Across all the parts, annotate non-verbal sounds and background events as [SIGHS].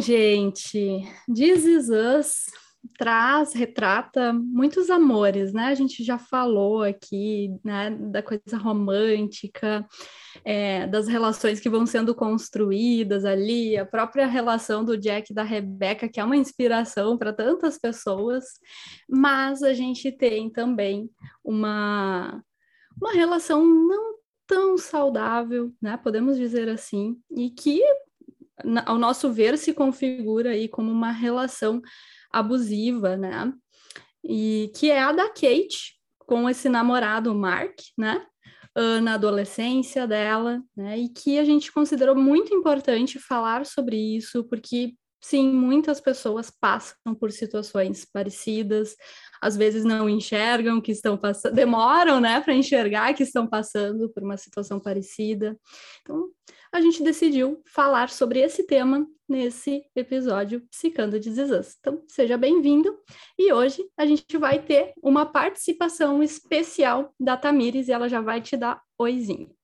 Gente, This Is Us traz, retrata muitos amores, né? A gente já falou aqui, né, da coisa romântica, é, das relações que vão sendo construídas ali, a própria relação do Jack e da Rebecca, que é uma inspiração para tantas pessoas, mas a gente tem também uma, uma relação não tão saudável, né? Podemos dizer assim, e que, ao nosso ver, se configura aí como uma relação abusiva, né? E que é a da Kate com esse namorado Mark, né? Uh, na adolescência dela, né? E que a gente considerou muito importante falar sobre isso, porque sim, muitas pessoas passam por situações parecidas, às vezes não enxergam que estão passando, demoram, né, para enxergar que estão passando por uma situação parecida. Então, a gente decidiu falar sobre esse tema nesse episódio Psicando de Zizãs. Então, seja bem-vindo. E hoje a gente vai ter uma participação especial da Tamires e ela já vai te dar oizinho.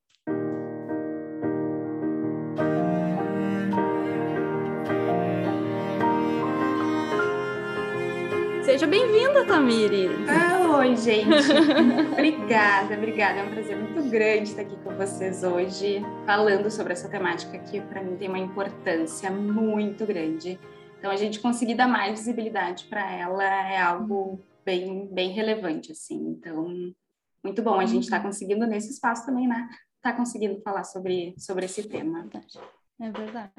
Seja bem-vinda, Tamiri. Ah, oi, gente. [LAUGHS] obrigada, obrigada. É um prazer muito grande estar aqui com vocês hoje, falando sobre essa temática que para mim tem uma importância muito grande. Então, a gente conseguir dar mais visibilidade para ela é algo bem, bem relevante, assim. Então, muito bom a gente estar tá conseguindo nesse espaço também, né? Tá conseguindo falar sobre, sobre esse tema. É verdade.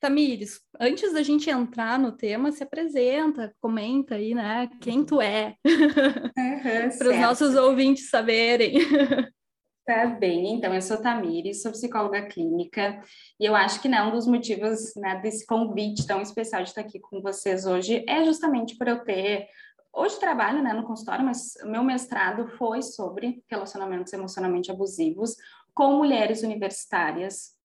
Tamires, antes da gente entrar no tema, se apresenta, comenta aí, né? Quem tu é, uhum, [LAUGHS] para os nossos ouvintes saberem. Tá bem, então eu sou Tamires, sou psicóloga clínica e eu acho que né, um dos motivos né, desse convite tão especial de estar aqui com vocês hoje é justamente por eu ter Hoje trabalho né, no consultório, mas meu mestrado foi sobre relacionamentos emocionalmente abusivos com mulheres universitárias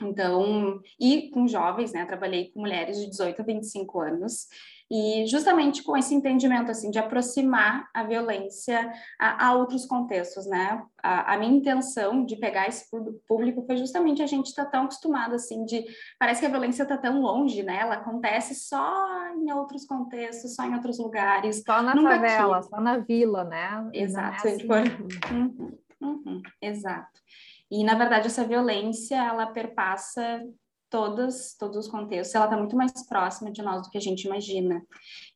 então, e com jovens, né? Trabalhei com mulheres de 18 a 25 anos. E justamente com esse entendimento, assim, de aproximar a violência a, a outros contextos, né? A, a, minha intenção de pegar esse público foi justamente a gente estar tá tão acostumado, assim, de... Parece que a violência está tão longe, né? Ela acontece só em outros contextos, só em outros lugares. Só na favela, aqui. só na vila, né? Exato. É assim. uhum, uhum, exato. E, na verdade, essa violência, ela perpassa todos, todos os contextos, ela está muito mais próxima de nós do que a gente imagina.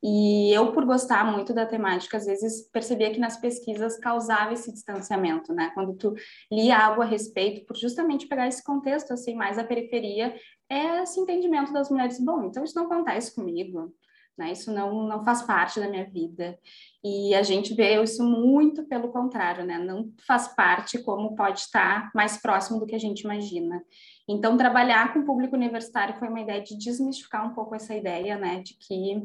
E eu, por gostar muito da temática, às vezes percebia que nas pesquisas causava esse distanciamento, né? Quando tu lia algo a respeito, por justamente pegar esse contexto, assim, mais a periferia, é esse entendimento das mulheres, bom, então isso não acontece comigo, né? Isso não, não faz parte da minha vida. E a gente vê isso muito pelo contrário, né? Não faz parte como pode estar mais próximo do que a gente imagina. Então, trabalhar com o público universitário foi uma ideia de desmistificar um pouco essa ideia, né? De que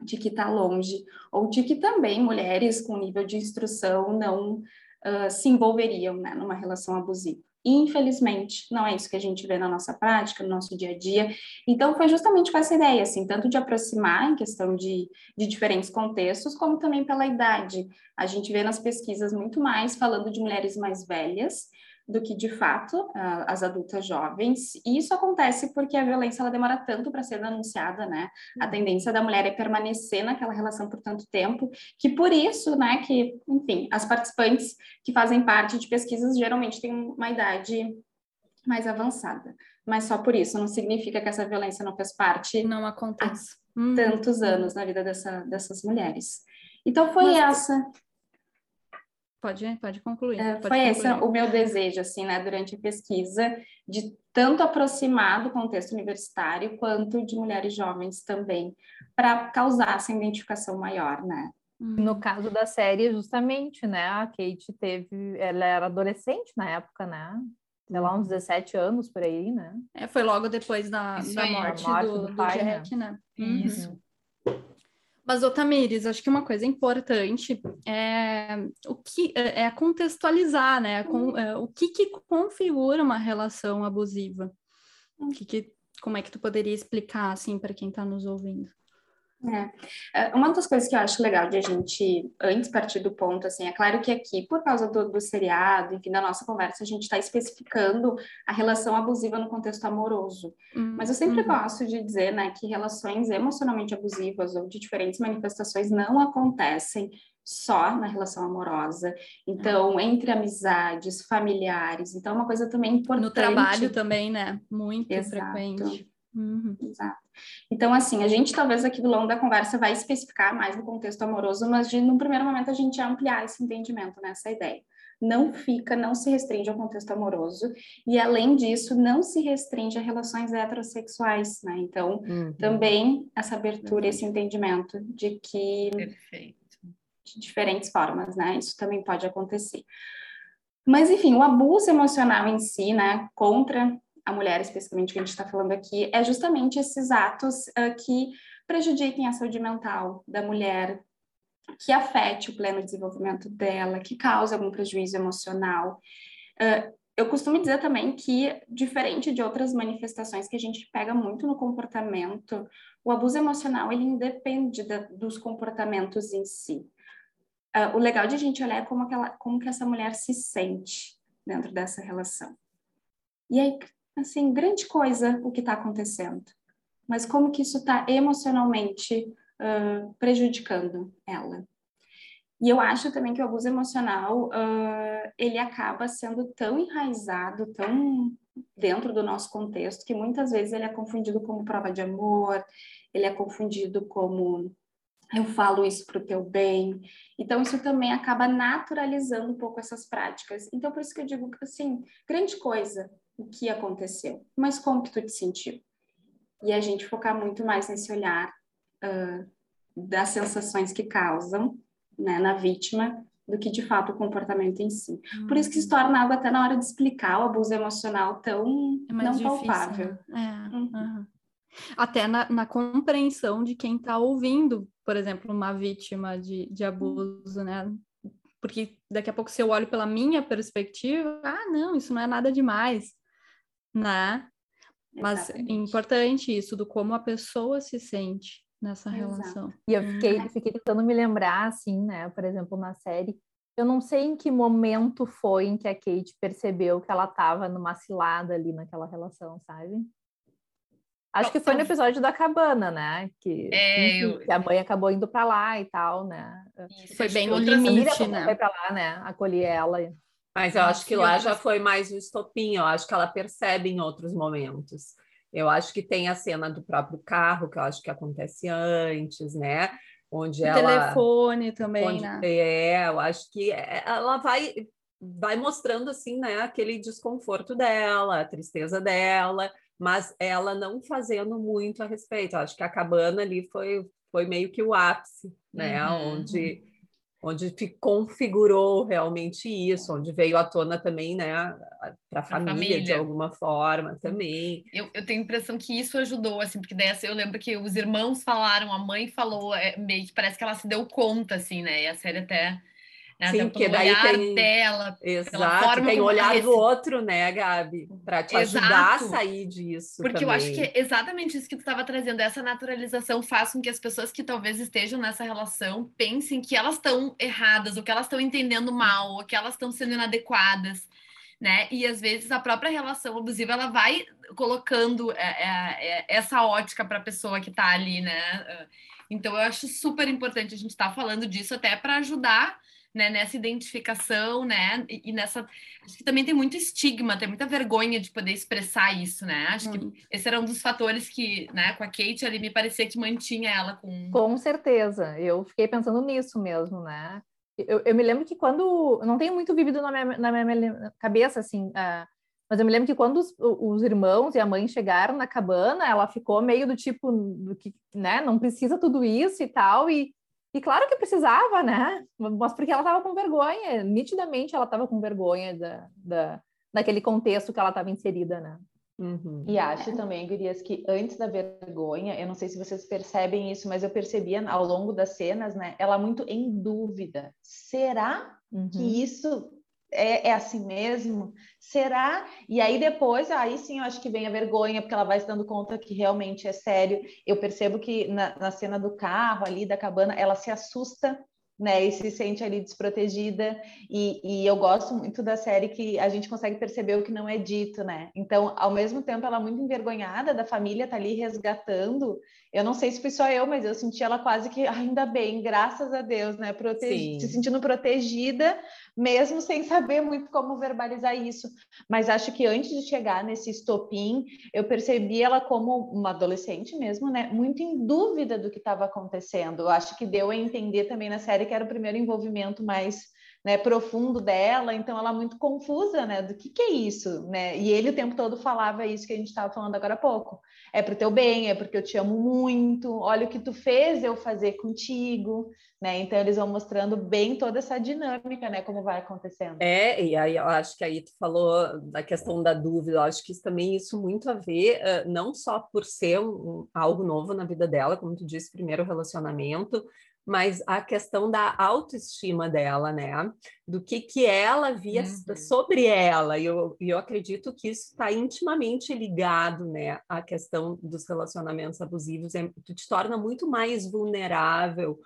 de que está longe, ou de que também mulheres com nível de instrução não uh, se envolveriam né, numa relação abusiva. Infelizmente, não é isso que a gente vê na nossa prática, no nosso dia a dia. Então, foi justamente com essa ideia, assim, tanto de aproximar em questão de, de diferentes contextos, como também pela idade. A gente vê nas pesquisas muito mais falando de mulheres mais velhas, do que de fato as adultas jovens. E isso acontece porque a violência ela demora tanto para ser denunciada, né? A tendência da mulher é permanecer naquela relação por tanto tempo, que por isso, né, que, enfim, as participantes que fazem parte de pesquisas geralmente têm uma idade mais avançada. Mas só por isso não significa que essa violência não faz parte. Não acontece. Há uhum. tantos anos na vida dessa, dessas mulheres. Então foi Mas... essa Pode, pode concluir. É, pode foi concluir. esse o meu desejo, assim, né, durante a pesquisa, de tanto aproximar do contexto universitário quanto de mulheres jovens também, para causar essa identificação maior, né? No caso da série, justamente, né, a Kate teve, ela era adolescente na época, né? Sei lá, uns 17 anos por aí, né? É, foi logo depois da, da morte, morte, do, do, pai, do Jack, né? né? Isso. Uhum. Mas, Otamires, acho que uma coisa importante é o que é, é contextualizar, né? Com, é, o que, que configura uma relação abusiva? O que, que como é que tu poderia explicar assim para quem está nos ouvindo? É. é. Uma das coisas que eu acho legal de a gente, antes partir do ponto, assim, é claro que aqui, por causa do, do seriado, enfim, da nossa conversa, a gente está especificando a relação abusiva no contexto amoroso. Uhum. Mas eu sempre uhum. gosto de dizer, né, que relações emocionalmente abusivas ou de diferentes manifestações não acontecem só na relação amorosa. Então, entre amizades, familiares. Então, é uma coisa também importante. No trabalho também, né? Muito Exato. frequente. Uhum. Exato. Então, assim, a gente talvez aqui do longo da conversa vai especificar mais no contexto amoroso, mas de, no primeiro momento a gente ampliar esse entendimento nessa ideia. Não fica, não se restringe ao contexto amoroso, e além disso, não se restringe a relações heterossexuais, né? Então, uhum. também essa abertura, uhum. esse entendimento de que. Perfeito. De diferentes formas, né? Isso também pode acontecer. Mas, enfim, o abuso emocional em si, né, contra a mulher, especificamente que a gente está falando aqui, é justamente esses atos uh, que prejudiquem a saúde mental da mulher, que afete o pleno desenvolvimento dela, que cause algum prejuízo emocional. Uh, eu costumo dizer também que, diferente de outras manifestações que a gente pega muito no comportamento, o abuso emocional ele independe da, dos comportamentos em si. Uh, o legal de a gente olhar é como, como que essa mulher se sente dentro dessa relação. E aí, assim, grande coisa o que está acontecendo. Mas como que isso está emocionalmente uh, prejudicando ela? E eu acho também que o abuso emocional, uh, ele acaba sendo tão enraizado, tão dentro do nosso contexto, que muitas vezes ele é confundido como prova de amor, ele é confundido como eu falo isso para o teu bem. Então, isso também acaba naturalizando um pouco essas práticas. Então, por isso que eu digo assim, grande coisa o que aconteceu, mas como que tu te sentiu? E a gente focar muito mais nesse olhar uh, das sensações que causam né, na vítima do que de fato o comportamento em si. Uhum. Por isso que se torna algo até na hora de explicar o abuso emocional tão é não difícil, palpável. Né? É. Uhum. Uhum. Até na, na, compreensão de quem está ouvindo, por exemplo, uma vítima de, de abuso, né? Porque daqui a pouco, se eu olho pela minha perspectiva, ah, não, isso não é nada demais né? Mas é importante isso do como a pessoa se sente nessa Exato. relação. E eu fiquei, uhum. fiquei tentando me lembrar, assim, né? Por exemplo, na série, eu não sei em que momento foi em que a Kate percebeu que ela estava numa cilada ali naquela relação, sabe? Acho que foi no episódio da cabana, né? Que, é, eu... que a mãe acabou indo para lá e tal, né? Isso, foi bem no limite, né? Foi para lá, né? Acolher ela. Mas eu acho que lá já foi mais o estopim, eu acho que ela percebe em outros momentos. Eu acho que tem a cena do próprio carro, que eu acho que acontece antes, né? Onde o ela. telefone também, onde, né? É, eu acho que ela vai, vai mostrando, assim, né, aquele desconforto dela, a tristeza dela, mas ela não fazendo muito a respeito. Eu acho que a cabana ali foi, foi meio que o ápice, né? Uhum. Onde onde configurou realmente isso, onde veio à tona também, né, para a família, família, de alguma forma também. Eu, eu tenho a impressão que isso ajudou, assim, porque assim, eu lembro que os irmãos falaram, a mãe falou, é, meio que parece que ela se deu conta, assim, né, e a série até né? Sim, porque daí tem... dela, Exato, tem o olhar do outro, né, Gabi? Para te Exato. ajudar a sair disso. Porque também. eu acho que é exatamente isso que tu estava trazendo, essa naturalização faz com que as pessoas que talvez estejam nessa relação pensem que elas estão erradas, ou que elas estão entendendo mal, ou que elas estão sendo inadequadas. Né? E às vezes a própria relação abusiva ela vai colocando é, é, é essa ótica para a pessoa que está ali, né? Então eu acho super importante a gente estar tá falando disso até para ajudar né, nessa identificação, né, e, nessa, acho que também tem muito estigma, tem muita vergonha de poder expressar isso, né, acho hum. que esse era um dos fatores que, né, com a Kate ali me parecia que mantinha ela com... Com certeza, eu fiquei pensando nisso mesmo, né, eu, eu me lembro que quando, não tenho muito vivido na minha, na minha cabeça, assim, uh, mas eu me lembro que quando os, os, irmãos e a mãe chegaram na cabana, ela ficou meio do tipo, do que, né, não precisa tudo isso e tal, e e claro que precisava, né? Mas porque ela estava com vergonha, nitidamente ela estava com vergonha da, da, daquele contexto que ela estava inserida, né? Uhum. E acho também, Gurias, que antes da vergonha, eu não sei se vocês percebem isso, mas eu percebia ao longo das cenas, né? Ela muito em dúvida. Será uhum. que isso é, é, assim mesmo? Será? E aí depois, aí sim, eu acho que vem a vergonha, porque ela vai se dando conta que realmente é sério. Eu percebo que na, na cena do carro ali, da cabana, ela se assusta né, e se sente ali desprotegida, e, e, eu gosto muito da série que a gente consegue perceber o que não é dito, né, então, ao mesmo tempo, ela é muito envergonhada da família tá ali resgatando, eu não sei se foi só eu, mas eu senti ela quase que, ainda bem, graças a Deus, né, Prote se sentindo protegida, mesmo sem saber muito como verbalizar isso, mas acho que antes de chegar nesse estopim, eu percebi ela como uma adolescente mesmo, né, muito em dúvida do que estava acontecendo, eu acho que deu a entender também na série que era o primeiro envolvimento mais né, profundo dela, então ela é muito confusa, né, do que que é isso, né, e ele o tempo todo falava isso que a gente estava falando agora há pouco, é para o teu bem, é porque eu te amo muito, olha o que tu fez eu fazer contigo, né, então eles vão mostrando bem toda essa dinâmica, né, como vai acontecendo. É, e aí eu acho que aí tu falou da questão da dúvida, eu acho que isso também isso muito a ver, uh, não só por ser um, algo novo na vida dela, como tu disse, primeiro relacionamento, mas a questão da autoestima dela, né? Do que, que ela via uhum. sobre ela. E eu, eu acredito que isso está intimamente ligado, né? À questão dos relacionamentos abusivos. É, tu te torna muito mais vulnerável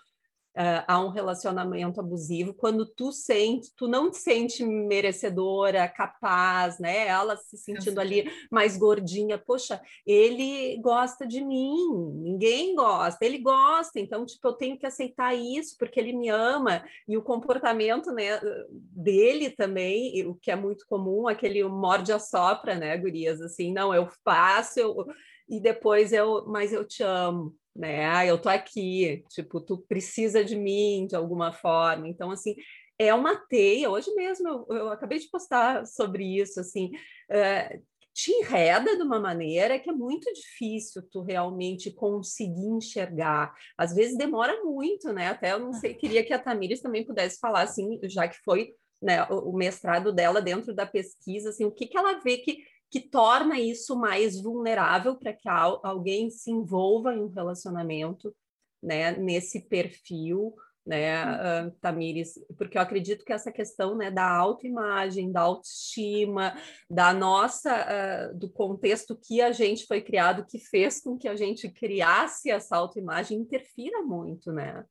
uh, a um relacionamento abusivo, quando tu sente, tu não te sente merecedora, capaz, né? Ela se sentindo ali mais gordinha, poxa, ele gosta de mim, ninguém gosta, ele gosta, então, tipo, eu tenho que aceitar isso porque ele me ama, e o comportamento, né, dele também, o que é muito comum, aquele morde a sopra, né, gurias, assim, não, eu faço, eu e depois eu, mas eu te amo, né? Ah, eu tô aqui, tipo, tu precisa de mim de alguma forma. Então, assim, é uma teia. Hoje mesmo eu, eu acabei de postar sobre isso, assim, uh, te enreda de uma maneira que é muito difícil tu realmente conseguir enxergar. Às vezes demora muito, né? Até eu não sei, queria que a Tamires também pudesse falar, assim, já que foi né, o mestrado dela dentro da pesquisa, assim, o que, que ela vê que que torna isso mais vulnerável para que alguém se envolva em um relacionamento, né, nesse perfil, né, uh, Tamires, porque eu acredito que essa questão, né, da autoimagem, da autoestima, da nossa, uh, do contexto que a gente foi criado, que fez com que a gente criasse essa autoimagem, interfira muito, né,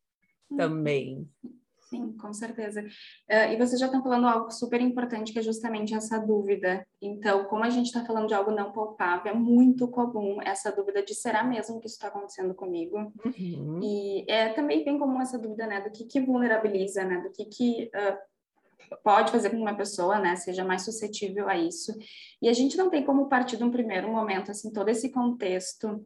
uhum. Sim, com certeza. Uh, e vocês já estão falando algo super importante, que é justamente essa dúvida. Então, como a gente está falando de algo não palpável, é muito comum essa dúvida de será mesmo que isso está acontecendo comigo? Uhum. E é também bem comum essa dúvida, né, do que que vulnerabiliza, né, do que que uh, pode fazer com que uma pessoa, né, seja mais suscetível a isso. E a gente não tem como partir de um primeiro momento, assim, todo esse contexto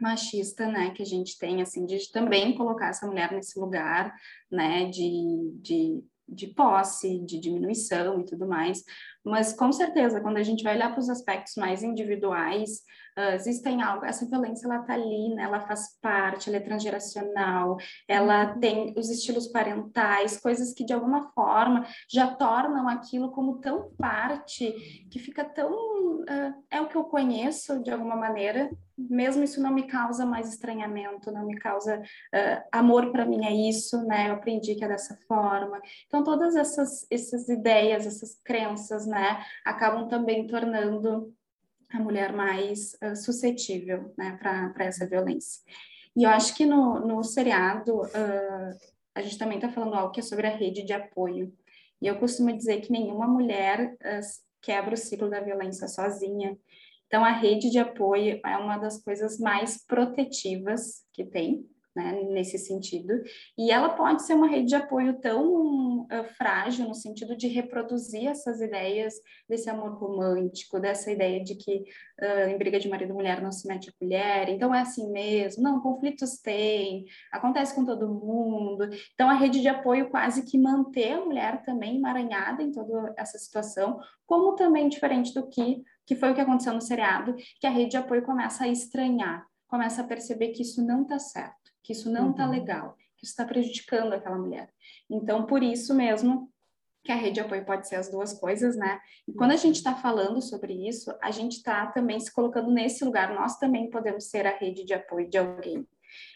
machista, né, que a gente tem, assim, de também colocar essa mulher nesse lugar, né, de, de, de posse, de diminuição e tudo mais, mas com certeza, quando a gente vai olhar para os aspectos mais individuais, uh, existem algo, essa violência ela tá ali, né? Ela faz parte, ela é transgeracional, ela uhum. tem os estilos parentais, coisas que de alguma forma já tornam aquilo como tão parte que fica tão uh, é o que eu conheço de alguma maneira, mesmo isso não me causa mais estranhamento, não me causa uh, amor para mim é isso, né? Eu aprendi que é dessa forma. Então todas essas essas ideias, essas crenças, né, acabam também tornando a mulher mais uh, suscetível né, para essa violência. E eu acho que no, no seriado uh, a gente também está falando algo que é sobre a rede de apoio. E eu costumo dizer que nenhuma mulher uh, quebra o ciclo da violência sozinha. Então, a rede de apoio é uma das coisas mais protetivas que tem, né, nesse sentido. E ela pode ser uma rede de apoio tão uh, frágil no sentido de reproduzir essas ideias desse amor romântico, dessa ideia de que uh, em briga de marido e mulher não se mete a colher, então é assim mesmo. Não, conflitos tem, acontece com todo mundo. Então a rede de apoio quase que manter a mulher também emaranhada em toda essa situação, como também diferente do que que foi o que aconteceu no seriado, que a rede de apoio começa a estranhar, começa a perceber que isso não está certo que isso não está uhum. legal, que isso está prejudicando aquela mulher. Então, por isso mesmo que a rede de apoio pode ser as duas coisas, né? E quando a gente está falando sobre isso, a gente está também se colocando nesse lugar, nós também podemos ser a rede de apoio de alguém.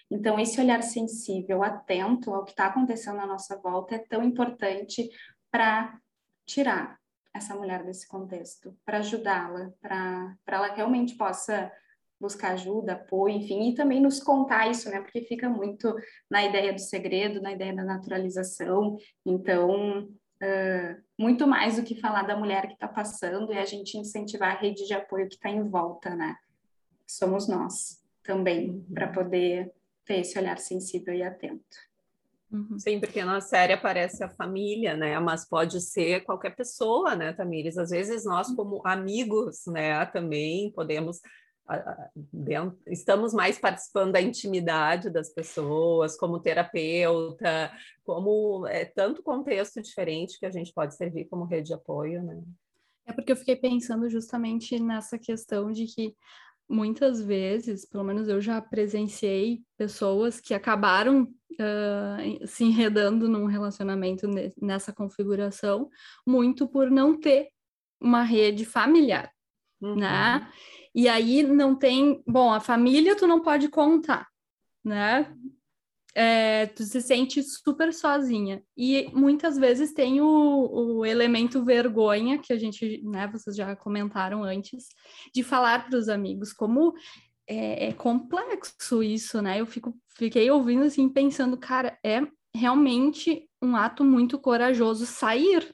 Então, esse olhar sensível, atento ao que está acontecendo à nossa volta é tão importante para tirar essa mulher desse contexto, para ajudá-la, para ela realmente possa buscar ajuda, apoio, enfim, e também nos contar isso, né? Porque fica muito na ideia do segredo, na ideia da naturalização. Então, uh, muito mais do que falar da mulher que está passando, é a gente incentivar a rede de apoio que está em volta, né? Somos nós também, uhum. para poder ter esse olhar sensível e atento. Uhum. Sim, porque na série aparece a família, né? Mas pode ser qualquer pessoa, né, Tamires? Às vezes nós, uhum. como amigos, né, também podemos. Dentro, estamos mais participando da intimidade das pessoas, como terapeuta, como é tanto contexto diferente que a gente pode servir como rede de apoio, né? É porque eu fiquei pensando justamente nessa questão de que muitas vezes, pelo menos eu já presenciei pessoas que acabaram uh, se enredando num relacionamento nessa configuração, muito por não ter uma rede familiar, uhum. né? E aí não tem, bom, a família tu não pode contar, né? é, tu se sente super sozinha. E muitas vezes tem o, o elemento vergonha, que a gente, né, vocês já comentaram antes, de falar para os amigos, como é, é, complexo isso, né? Eu fico, fiquei ouvindo assim, pensando, cara, é realmente um ato muito corajoso sair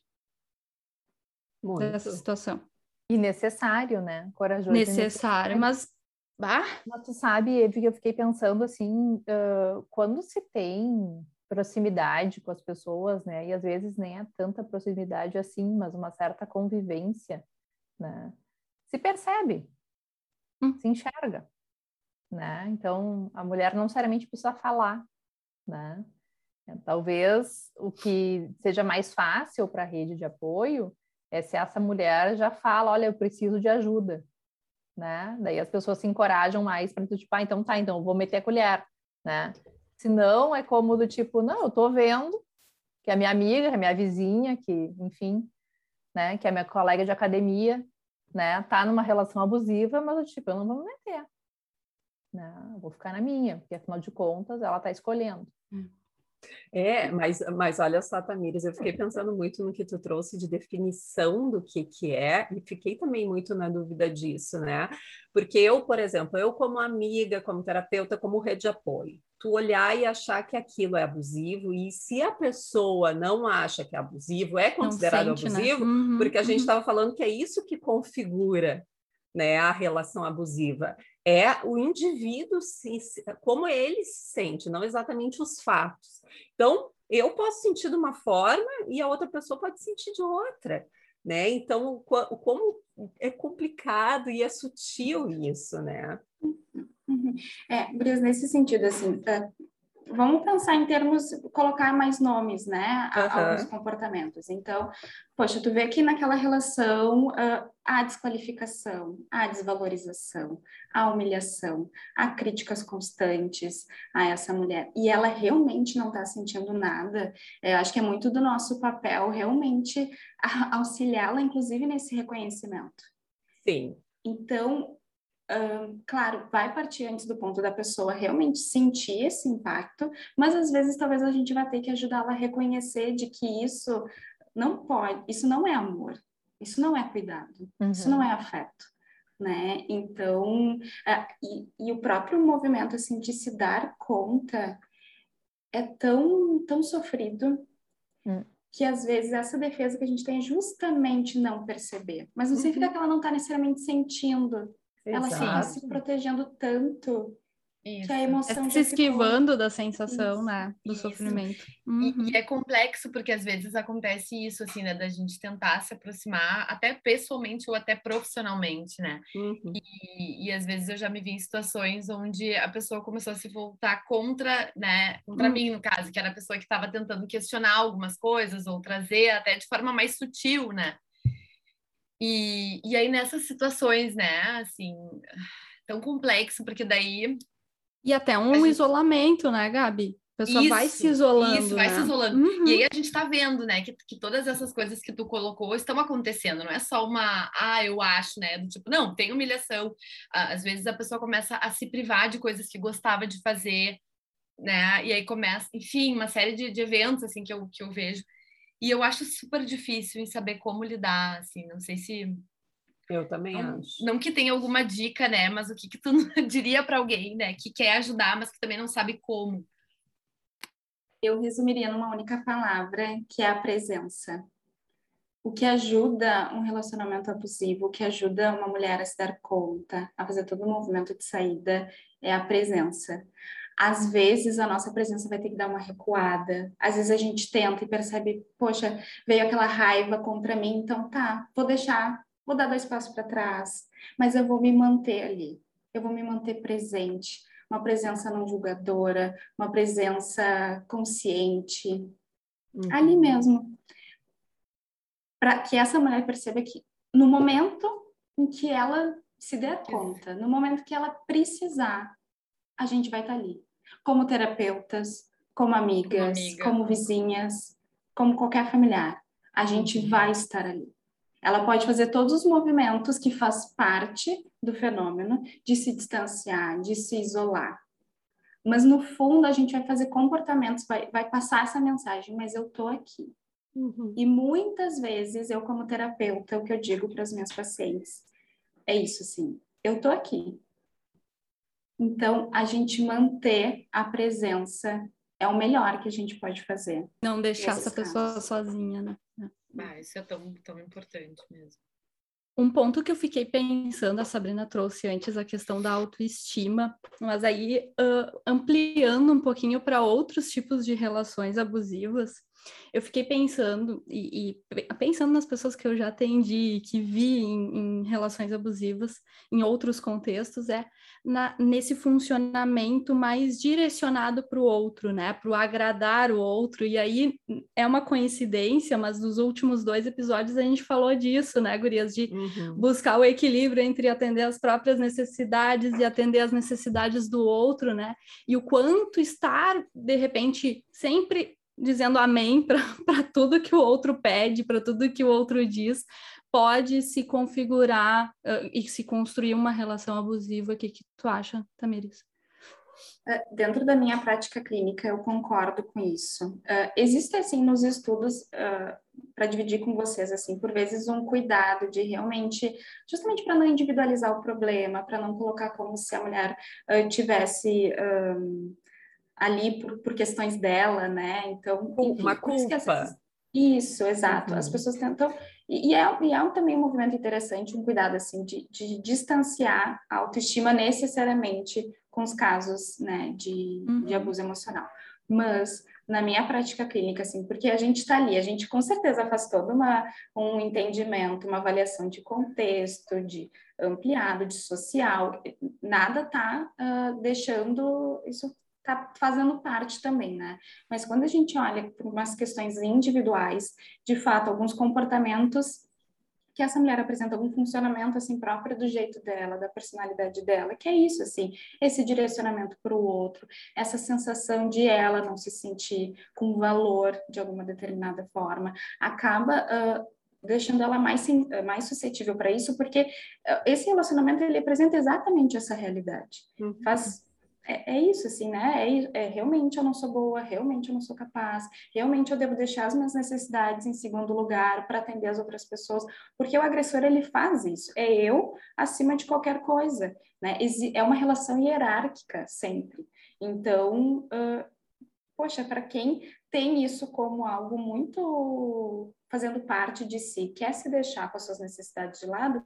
muito. dessa situação. E necessário, né? Corajoso. Necessário, necessário. mas Bah. Mas tu sabe, Evi, que eu fiquei pensando assim, uh, quando se tem proximidade com as pessoas, né, e às vezes nem é tanta proximidade assim, mas uma certa convivência, né, se percebe, hum. se enxerga, né, então a mulher não necessariamente precisa falar, né, talvez o que seja mais fácil para a rede de apoio é se essa mulher já fala, olha, eu preciso de ajuda, né? Daí as pessoas se encorajam mais para tipo, ah, então tá, então vou meter a colher, né? Se não, é como do tipo, não, eu tô vendo que a minha amiga, que a minha vizinha, que, enfim, né, que é minha colega de academia, né, tá numa relação abusiva, mas eu, tipo, eu não vou me meter. Né? Eu vou ficar na minha, porque afinal de contas ela tá escolhendo. Hum. É, mas, mas olha só, Tamires, eu fiquei pensando muito no que tu trouxe de definição do que, que é, e fiquei também muito na dúvida disso, né? Porque eu, por exemplo, eu como amiga, como terapeuta, como rede de apoio, tu olhar e achar que aquilo é abusivo, e se a pessoa não acha que é abusivo, é considerado sente, né? abusivo, né? uhum, porque a gente estava uhum. falando que é isso que configura né, a relação abusiva é o indivíduo, como ele se sente, não exatamente os fatos. Então, eu posso sentir de uma forma e a outra pessoa pode sentir de outra, né? Então, como é complicado e é sutil isso, né? Uhum. É, Bris, nesse sentido, assim, vamos pensar em termos, colocar mais nomes, né, a, uhum. alguns comportamentos. Então, poxa, tu vê que naquela relação uh, há desqualificação, há desvalorização, há humilhação, há críticas constantes a essa mulher, e ela realmente não está sentindo nada. Eu acho que é muito do nosso papel realmente auxiliá-la, inclusive, nesse reconhecimento. Sim. Então, claro, vai partir antes do ponto da pessoa realmente sentir esse impacto, mas às vezes talvez a gente vai ter que ajudá-la a reconhecer de que isso não pode, isso não é amor, isso não é cuidado, uhum. isso não é afeto, né? Então, uh, e, e, o próprio movimento assim de se dar conta é tão tão sofrido. Uhum que às vezes essa defesa que a gente tem é justamente não perceber, mas não significa uhum. que ela não está necessariamente sentindo, ela fica se protegendo tanto isso. que a emoção é se esquivando ficou... da sensação, isso. né, do isso. sofrimento. Uhum. E, e, é complexo porque às vezes acontece isso, assim, né, da gente tentar se aproximar até pessoalmente ou até profissionalmente, né? Uhum. E, e, às vezes eu já me vi em situações onde a pessoa começou a se voltar contra, né, contra uhum. mim no caso, que era a pessoa que estava tentando questionar algumas coisas ou trazer até de forma mais sutil, né? E, e aí nessas situações, né, assim, [SIGHS] tão complexo, porque daí. E até um gente... isolamento, né, Gabi? A pessoa isso, vai se isolando. Isso, vai né? se isolando. Uhum. E aí a gente tá vendo, né, que, que todas essas coisas que tu colocou estão acontecendo. Não é só uma, ah, eu acho, né? Do tipo, não, tem humilhação. Às vezes a pessoa começa a se privar de coisas que gostava de fazer, né? E aí começa, enfim, uma série de, de eventos, assim, que eu, que eu vejo. E eu acho super difícil em saber como lidar, assim, não sei se eu também não, acho. Não que tenha alguma dica, né? Mas o que, que tu [LAUGHS] diria para alguém, né? Que quer ajudar, mas que também não sabe como? Eu resumiria numa única palavra, que é a presença. O que ajuda um relacionamento abusivo, o que ajuda uma mulher a se dar conta, a fazer todo o movimento de saída, é a presença. Às vezes a nossa presença vai ter que dar uma recuada. Às vezes a gente tenta e percebe, poxa, veio aquela raiva contra mim, então tá, vou deixar, vou dar dois passos para trás, mas eu vou me manter ali. Eu vou me manter presente, uma presença não julgadora, uma presença consciente, uhum. ali mesmo. Para que essa mulher perceba que no momento em que ela se der conta, no momento que ela precisar, a gente vai estar tá ali. Como terapeutas, como amigas, como, amiga. como vizinhas, como qualquer familiar. A gente uhum. vai estar ali. Ela pode fazer todos os movimentos que faz parte do fenômeno de se distanciar, de se isolar. Mas no fundo a gente vai fazer comportamentos, vai, vai passar essa mensagem, mas eu tô aqui. Uhum. E muitas vezes eu como terapeuta, o que eu digo para as minhas pacientes é isso assim, eu tô aqui. Então a gente manter a presença é o melhor que a gente pode fazer. Não deixar essa casos. pessoa sozinha, né? Ah, isso é tão, tão importante mesmo. Um ponto que eu fiquei pensando, a Sabrina trouxe antes a questão da autoestima, mas aí uh, ampliando um pouquinho para outros tipos de relações abusivas, eu fiquei pensando, e, e, pensando nas pessoas que eu já atendi, que vi em, em relações abusivas, em outros contextos, é na, nesse funcionamento mais direcionado para o outro, né? Para o agradar o outro. E aí é uma coincidência, mas nos últimos dois episódios a gente falou disso, né, Gurias? De uhum. buscar o equilíbrio entre atender as próprias necessidades e atender as necessidades do outro, né? E o quanto estar, de repente, sempre dizendo amém [LAUGHS] para tudo que o outro pede, para tudo que o outro diz, pode se configurar uh, e se construir uma relação abusiva. O que, que tu acha, Tamiris? É, dentro da minha prática clínica, eu concordo com isso. Uh, existe, assim, nos estudos, uh, para dividir com vocês, assim, por vezes um cuidado de realmente, justamente para não individualizar o problema, para não colocar como se a mulher uh, tivesse ali por, por questões dela, né? Então, enfim, uma culpa. Vezes... Isso, exato. Uhum. As pessoas tentam. E, e, é, e é também um movimento interessante, um cuidado, assim, de, de distanciar a autoestima necessariamente com os casos, né, de, uhum. de abuso emocional. Mas, na minha prática clínica, assim, porque a gente está ali, a gente com certeza faz todo uma, um entendimento, uma avaliação de contexto, de ampliado, de social, nada está uh, deixando isso está fazendo parte também, né? Mas quando a gente olha para umas questões individuais, de fato, alguns comportamentos que essa mulher apresenta algum funcionamento assim próprio do jeito dela, da personalidade dela, que é isso assim, esse direcionamento para o outro, essa sensação de ela não se sentir com valor de alguma determinada forma, acaba uh, deixando ela mais mais suscetível para isso, porque esse relacionamento ele apresenta exatamente essa realidade. Uhum. Faz é, é, isso, assim, né? É, é, realmente eu não sou boa, realmente eu não sou capaz, realmente eu devo deixar as minhas necessidades em segundo lugar para atender as outras pessoas, porque o agressor ele faz isso, é eu acima de qualquer coisa, né? É uma relação hierárquica sempre. Então, uh, poxa, para quem tem isso como algo muito fazendo parte de si, quer se deixar com as suas necessidades de lado,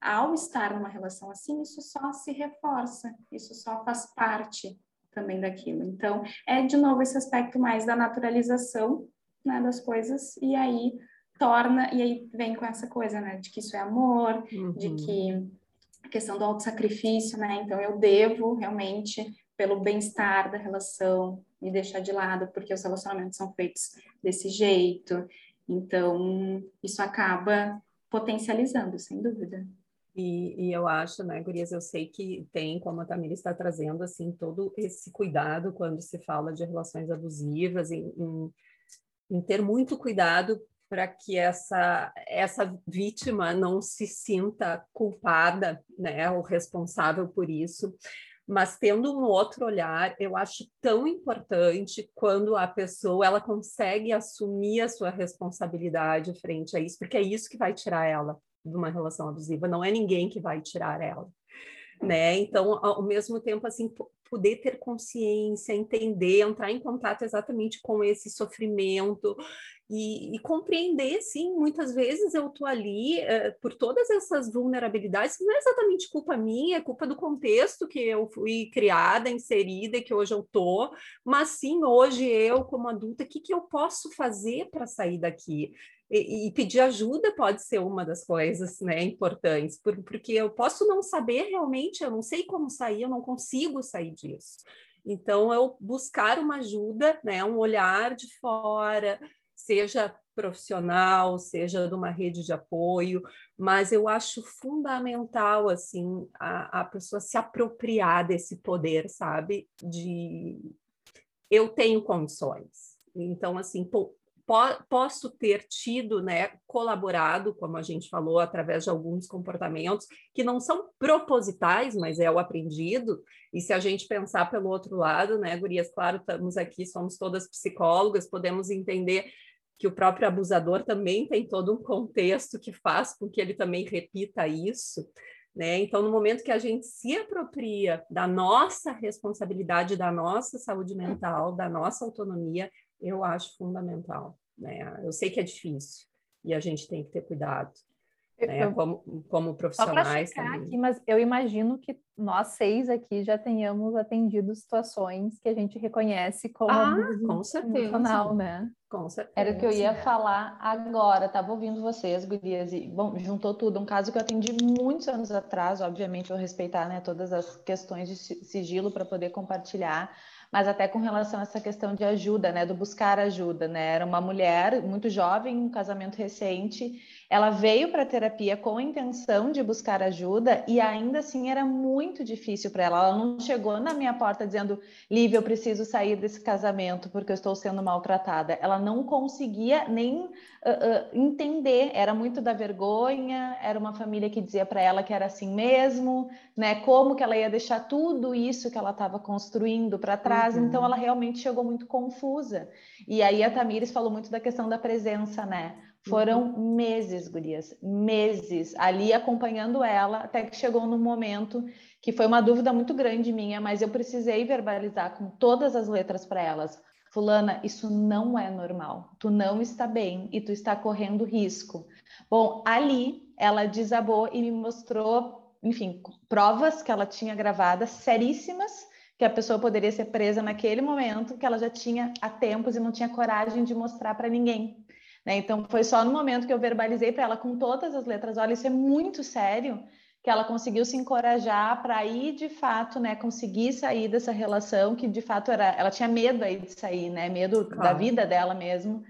ao estar numa relação assim, isso só se reforça, isso só faz parte também daquilo. Então, é de novo esse aspecto mais da naturalização né, das coisas, e aí torna, e aí vem com essa coisa, né, de que isso é amor, uhum. de que a questão do auto-sacrifício, né, então eu devo realmente, pelo bem-estar da relação, me deixar de lado, porque os relacionamentos são feitos desse jeito, então, isso acaba potencializando, sem dúvida. E, e, eu acho, né, Gurias, eu sei que tem, como a Tamira está trazendo, assim, todo esse cuidado quando se fala de relações abusivas, em, em, em ter muito cuidado para que essa, essa vítima não se sinta culpada, né, ou responsável por isso. Mas tendo um outro olhar, eu acho tão importante quando a pessoa ela consegue assumir a sua responsabilidade frente a isso, porque é isso que vai tirar ela de uma relação abusiva, não é ninguém que vai tirar ela. Né? Então, ao mesmo tempo, assim, poder ter consciência, entender, entrar em contato exatamente com esse sofrimento e, e compreender, sim, muitas vezes eu estou ali uh, por todas essas vulnerabilidades, que não é exatamente culpa minha, é culpa do contexto que eu fui criada, inserida e que hoje eu estou, mas sim, hoje eu, como adulta, o que, que eu posso fazer para sair daqui? E, e, pedir ajuda pode ser uma das coisas né, importantes, por, porque eu posso não saber realmente, eu não sei como sair, eu não consigo sair disso. Então, eu buscar uma ajuda, né, um olhar de fora, seja profissional, seja de uma rede de apoio, mas eu acho fundamental assim a, a pessoa se apropriar desse poder, sabe? De eu tenho condições. Então, assim, po posso ter tido, né, colaborado, como a gente falou, através de alguns comportamentos que não são propositais, mas é o aprendido. E se a gente pensar pelo outro lado, né, Gurias, claro, estamos aqui, somos todas psicólogas, podemos entender que o próprio abusador também tem todo um contexto que faz com que ele também repita isso. Né? Então, no momento que a gente se apropria da nossa responsabilidade, da nossa saúde mental, da nossa autonomia, eu acho fundamental. Né? Eu sei que é difícil e a gente tem que ter cuidado. Né? como, como profissionais também. Aqui, mas eu imagino que nós seis aqui já tenhamos atendido situações que a gente reconhece como ah, com certeza. emocional, né? Com certeza. Era o que eu ia falar agora, estava ouvindo vocês, gurias, e, bom, juntou tudo. Um caso que eu atendi muitos anos atrás, obviamente vou respeitar né, todas as questões de sigilo para poder compartilhar, mas até com relação a essa questão de ajuda, né, do buscar ajuda, né? Era uma mulher muito jovem, um casamento recente, ela veio para a terapia com a intenção de buscar ajuda e ainda assim era muito difícil para ela. Ela não chegou na minha porta dizendo: Lívia, eu preciso sair desse casamento porque eu estou sendo maltratada. Ela não conseguia nem uh, uh, entender. Era muito da vergonha. Era uma família que dizia para ela que era assim mesmo, né? Como que ela ia deixar tudo isso que ela estava construindo para trás. Uhum. Então ela realmente chegou muito confusa. E aí a Tamires falou muito da questão da presença, né? Foram uhum. meses, gurias, meses ali acompanhando ela, até que chegou no momento que foi uma dúvida muito grande minha, mas eu precisei verbalizar com todas as letras para elas. Fulana, isso não é normal. Tu não está bem e tu está correndo risco. Bom, ali ela desabou e me mostrou, enfim, provas que ela tinha gravadas seríssimas que a pessoa poderia ser presa naquele momento, que ela já tinha há tempos e não tinha coragem de mostrar para ninguém. Né? Então, foi só no momento que eu verbalizei para ela com todas as letras: olha, isso é muito sério, que ela conseguiu se encorajar para ir de fato, né, conseguir sair dessa relação que de fato era, ela tinha medo aí de sair, né, medo claro. da vida dela mesmo.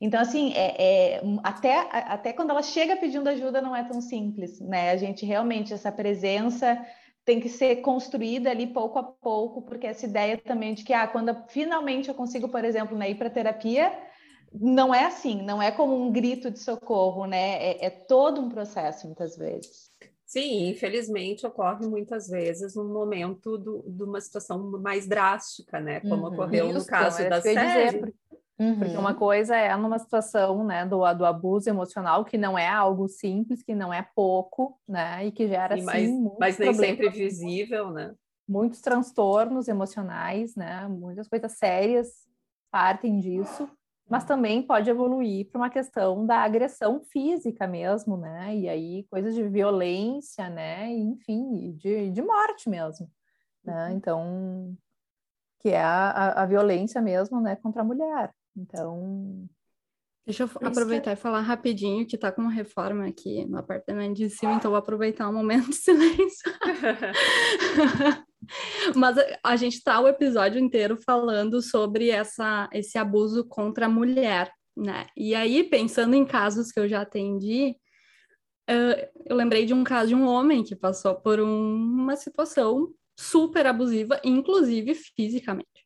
Então, assim, é, é, até, até quando ela chega pedindo ajuda não é tão simples, né? A gente realmente, essa presença tem que ser construída ali pouco a pouco, porque essa ideia também de que, ah, quando finalmente eu consigo, por exemplo, né, ir para terapia, não é assim, não é como um grito de socorro, né? É, é todo um processo, muitas vezes. Sim, infelizmente ocorre muitas vezes no momento do, de uma situação mais drástica, né? Como uhum, ocorreu isso, no caso da série. Dizer, uhum. Porque uma coisa é numa situação né, do, do abuso emocional, que não é algo simples, que não é pouco, né? E que gera, sim, mas, mas nem sempre visível, né? Muitos transtornos emocionais, né? Muitas coisas sérias partem disso mas também pode evoluir para uma questão da agressão física mesmo, né? E aí coisas de violência, né? enfim, de, de morte mesmo, né? Uhum. Então, que é a, a violência mesmo, né, contra a mulher. Então, Deixa eu aproveitar e falar rapidinho que tá com uma reforma aqui no apartamento de cima, então vou aproveitar um momento de [LAUGHS] silêncio. [LAUGHS] Mas a, gente tá o episódio inteiro falando sobre essa, esse abuso contra a mulher, né? E aí, pensando em casos que eu já atendi, eu lembrei de um caso de um homem que passou por um, uma situação super abusiva, inclusive fisicamente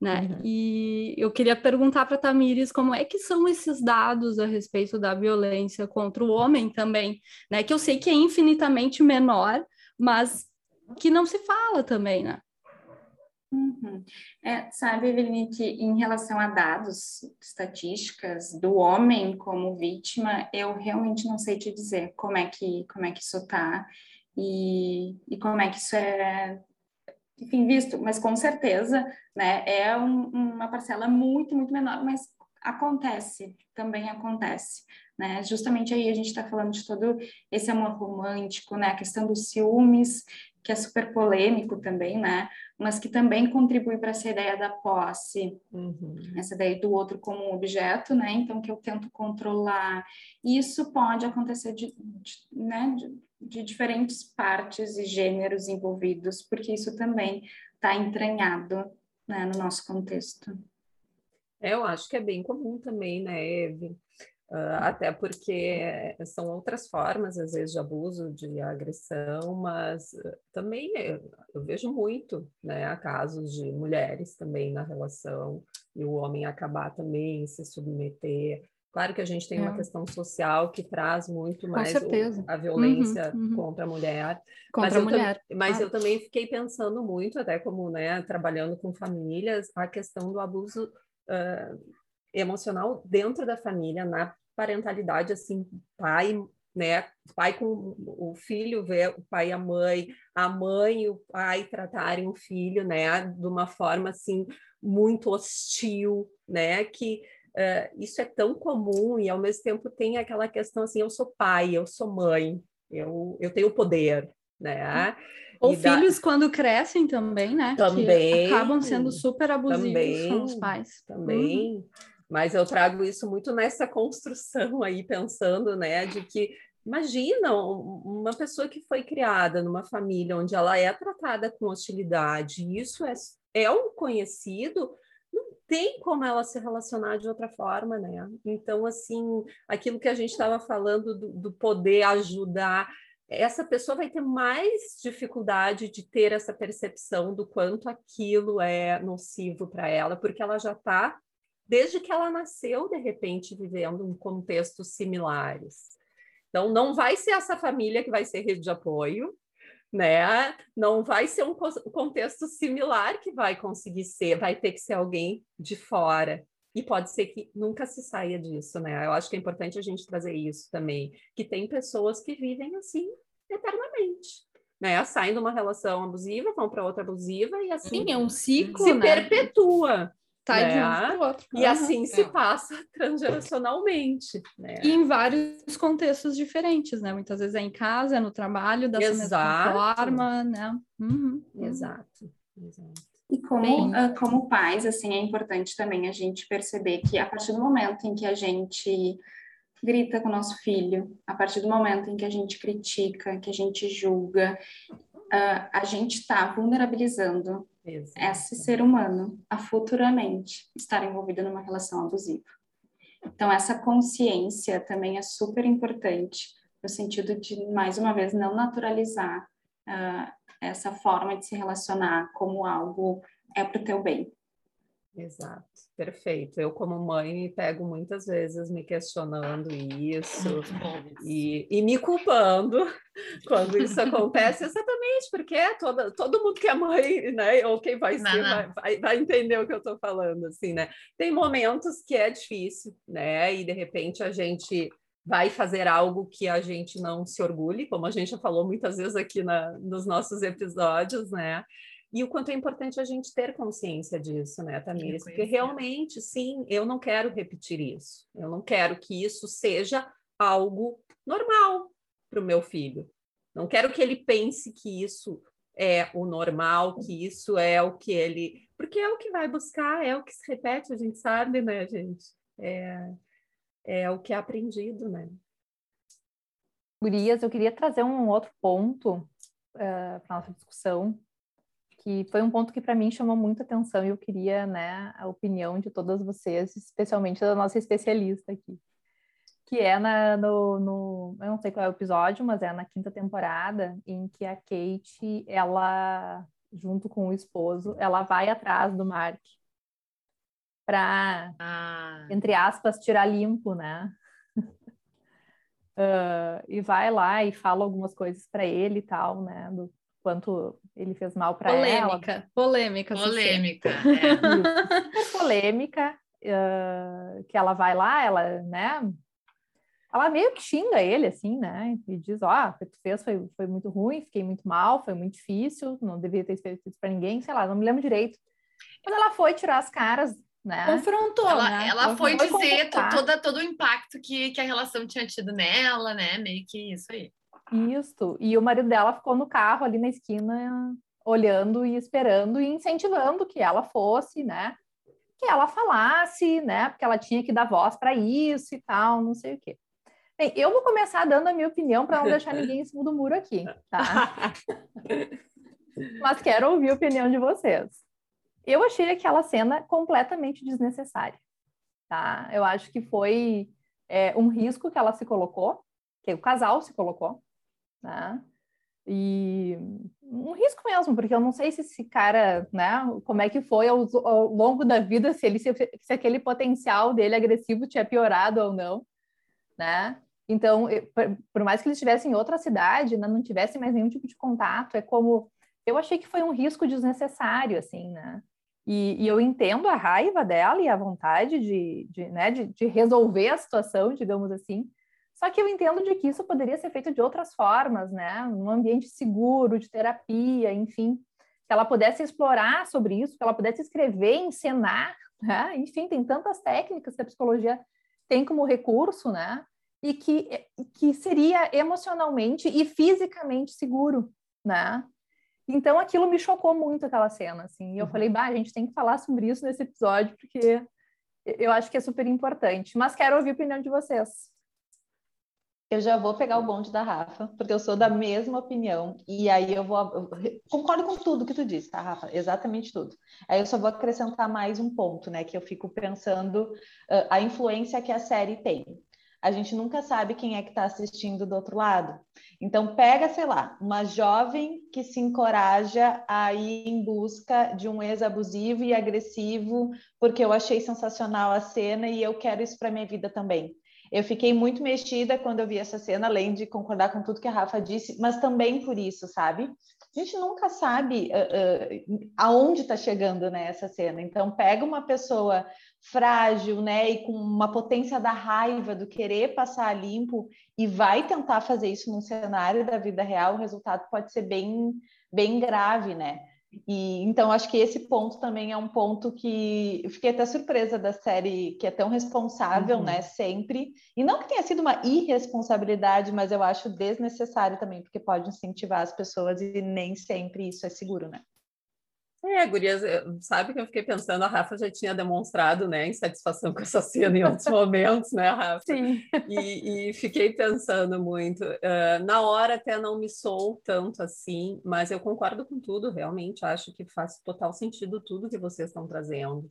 né? Uhum. E eu queria perguntar para Tamires como é que são esses dados a respeito da violência contra o homem também, né? Que eu sei que é infinitamente menor, mas que não se fala também, né? Uhum. É, sabe, Eveline, que em relação a dados, estatísticas do homem como vítima, eu realmente não sei te dizer como é que, como é que isso está e, e como é que isso é, enfim, visto, mas com certeza, né, é um, uma parcela muito, muito menor, mas acontece, também acontece, né? Justamente aí a gente está falando de todo esse amor romântico, né? A questão dos ciúmes, que é super polêmico também, né? Mas que também contribui para essa ideia da posse, uhum. essa ideia do outro como um objeto, né? Então que eu tento controlar. Isso pode acontecer de, de né? De, de diferentes partes e gêneros envolvidos, porque isso também está entranhado né, no nosso contexto. É, eu acho que é bem comum também, né, Eve? Uh, até porque são outras formas, às vezes, de abuso, de agressão, mas uh, também eu, eu, vejo muito, né, casos de mulheres também na relação e o homem acabar também se submeter. Claro que a gente tem é. uma questão social que traz muito mais o, a uhum, violência uhum, uhum. contra a mulher. Contra mas a mulher. Mas eu também fiquei pensando muito, até como, né, trabalhando com famílias, a questão do abuso uh, emocional dentro da família, na parentalidade, assim, pai, né, pai com o filho ver o pai e a mãe, a mãe e o pai tratarem o filho, né, de uma forma, assim, muito hostil, né, que uh, isso é tão comum e, ao mesmo tempo, tem aquela questão, assim, eu sou pai, eu sou mãe, eu, eu tenho poder, né, ou e filhos da... quando crescem também, né? Também. Que acabam sendo super abusivos também, com os pais. Também. Uhum. Mas eu trago isso muito nessa construção [LAUGHS] aí, pensando, né, de que imagina uma pessoa que foi criada numa família onde ela é tratada com hostilidade, isso é, é um conhecido, não tem como ela se relacionar de outra forma, né? Então, assim, aquilo que a gente estava falando do, do poder ajudar essa pessoa vai ter mais dificuldade de ter essa percepção do quanto aquilo é nocivo para ela, porque ela já está, desde que ela nasceu, de repente, vivendo em contextos similares. Então, não vai ser essa família que vai ser rede de apoio, né? Não vai ser um contexto similar que vai conseguir ser, vai ter que ser alguém de fora. E pode ser que nunca se saia disso, né? Eu acho que é importante a gente trazer isso também, que tem pessoas que vivem assim eternamente. Né? Saem de uma relação abusiva, vão para outra abusiva e assim Sim, é um ciclo, se né? perpetua. Tá né? de um pro outro. E uhum. assim se é. passa [LAUGHS] transgeracionalmente. Né? E em vários contextos diferentes, né? Muitas vezes é em casa, é no trabalho, dessa Exato. mesma forma, né? Uhum. Exato. Exato. E como, uh, como pais, assim, é importante também a gente perceber que a partir do momento em que a gente grita com o nosso filho, a partir do momento em que a gente critica, que a gente julga, uh, a gente está vulnerabilizando Esse ser humano a futuramente estar envolvido numa relação abusiva. Então, essa consciência também é super importante, no sentido de, mais uma vez, não naturalizar uh, essa forma de se relacionar como algo é para o teu bem. Exato, perfeito. Eu, como mãe, me pego muitas vezes me questionando isso e, e, me culpando [LAUGHS] quando isso acontece, exatamente porque é toda, todo mundo que é mãe, né, ou quem vai ser, vai, vai, vai, entender o que eu estou falando, assim, né? Tem momentos que é difícil, né, e de repente a gente vai fazer algo que a gente não se orgulhe, como a gente já falou muitas vezes aqui na, nos nossos episódios, né? E o quanto é importante a gente ter consciência disso, né, Tamires? Porque realmente, sim, eu não quero repetir isso. Eu não quero que isso seja algo normal para o meu filho. Não quero que ele pense que isso é o normal, que isso é o que ele. Porque é o que vai buscar, é o que se repete, a gente sabe, né, gente? É, é o que é aprendido, né? Gurias, eu queria trazer um outro ponto uh, eh, para nossa discussão, que foi um ponto que para mim chamou muita atenção e eu queria, né, a opinião de todas vocês, especialmente da nossa especialista aqui, que é na, no, no, eu não sei qual é o episódio, mas é na quinta temporada em que a Kate, ela, junto com o esposo, ela vai atrás do Mark para, ah. entre aspas, tirar limpo, né? uh, [LAUGHS] e vai lá e fala algumas coisas para ele e tal, né? Do quanto ele fez mal para ela. Polêmica, polêmica. Polêmica. [LAUGHS] É. Polêmica, uh, que ela vai lá, ela, né? Ela meio que xinga ele, assim, né? E diz, ó, oh, o que tu fez foi, foi muito ruim, fiquei muito mal, foi muito difícil, não devia ter feito isso para ninguém, sei lá, não me lembro direito. Quando ela foi tirar as caras né? Confrontou, ela, né? ela foi, foi dizer toda, todo o impacto que, que a relação tinha tido nela, né? Meio que isso aí. Isso. E o marido dela ficou no carro ali na esquina, olhando e esperando e incentivando que ela fosse, né? Que ela falasse, né? Porque ela tinha que dar voz para isso e tal, não sei o quê. Bem, eu vou começar dando a minha opinião para não deixar ninguém em cima do muro aqui, tá? [LAUGHS] Mas quero ouvir a opinião de vocês. Eu achei aquela cena completamente desnecessária, tá? Eu acho que foi é, um risco que ela se colocou, que o casal se colocou, né? E um risco mesmo, porque eu não sei se esse cara, né, como é que foi ao, ao longo da vida, se ele se, se, aquele potencial dele agressivo tinha piorado ou não, né? Então, por mais que eles estivessem em outra cidade, né, não tivessem mais nenhum tipo de contato, é como eu achei que foi um risco desnecessário, assim, né? E, e, eu entendo a raiva dela e a vontade de, de, né, de, de, resolver a situação, digamos assim. Só que eu entendo de que isso poderia ser feito de outras formas, né? Num ambiente seguro, de terapia, enfim. Que ela pudesse explorar sobre isso, que ela pudesse escrever, encenar, né? Enfim, tem tantas técnicas que a psicologia tem como recurso, né? E que, que seria emocionalmente e fisicamente seguro, né? Então aquilo me chocou muito aquela cena, assim. E eu uhum. falei, bah, a gente tem que falar sobre isso nesse episódio, porque eu acho que é super importante. Mas quero ouvir a opinião de vocês. Eu já vou pegar o bonde da Rafa, porque eu sou da mesma opinião. E aí eu vou. Eu concordo com tudo que tu disse, tá, Rafa? Exatamente tudo. Aí eu só vou acrescentar mais um ponto, né? Que eu fico pensando uh, a influência que a série tem a gente nunca sabe quem é que está assistindo do outro lado. Então, pega, sei lá, uma jovem que se encoraja a ir em busca de um ex abusivo e agressivo, porque eu achei sensacional a cena e eu quero isso para minha vida também. Eu fiquei muito mexida quando eu vi essa cena, além de concordar com tudo que a Rafa disse, mas também por isso, sabe? A gente nunca sabe uh, uh, aonde está chegando né, essa cena. Então, pega uma pessoa frágil, né, e com uma potência da raiva, do querer passar limpo, e vai tentar fazer isso num cenário da vida real, o resultado pode ser bem, bem grave, né? E então acho que esse ponto também é um ponto que eu fiquei até surpresa da série que é tão responsável, uhum. né, sempre. E não que tenha sido uma irresponsabilidade, mas eu acho desnecessário também, porque pode incentivar as pessoas e nem sempre isso é seguro, né? É, gurias, sabe que eu fiquei pensando, a Rafa já tinha demonstrado, né, insatisfação com essa cena em outros [LAUGHS] momentos, né, Rafa? Sim. E, e fiquei pensando muito. Uh, na hora até não me sou tanto assim, mas eu concordo com tudo, realmente acho que faz total sentido tudo que vocês estão trazendo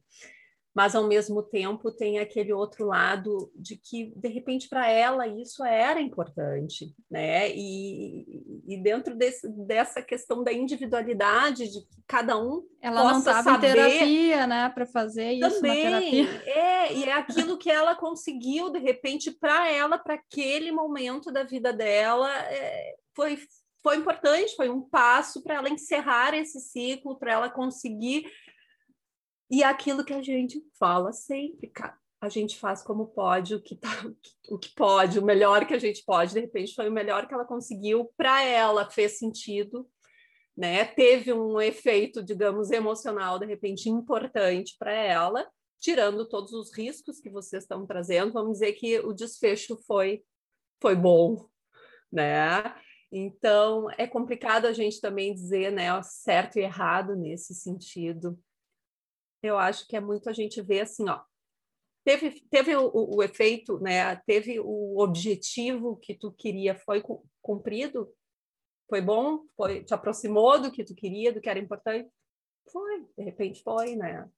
mas ao mesmo tempo tem aquele outro lado de que de repente para ela isso era importante, né? E, e dentro desse, dessa questão da individualidade de que cada um ela possa não estava saber... em terapia, né, para fazer isso Também, na terapia. É, e é aquilo que ela conseguiu de repente para ela, para aquele momento da vida dela, é, foi foi importante, foi um passo para ela encerrar esse ciclo, para ela conseguir e aquilo que a gente fala sempre, cara, a gente faz como pode, o que, tá, [LAUGHS] o que pode, o melhor que a gente pode. De repente, foi o melhor que ela conseguiu para ela, fez sentido, né? Teve um efeito, digamos, emocional, de repente, importante para ela, tirando todos os riscos que vocês estão trazendo. Vamos dizer que o desfecho foi, foi bom, né? Então, é complicado a gente também dizer, né, certo e errado nesse sentido eu acho que é muito a gente ver assim, ó, teve, teve o, o, efeito, né? Teve o objetivo que tu queria, foi cumprido? Foi bom? Foi, te aproximou do que tu queria, do que era importante? Foi, de repente foi, né?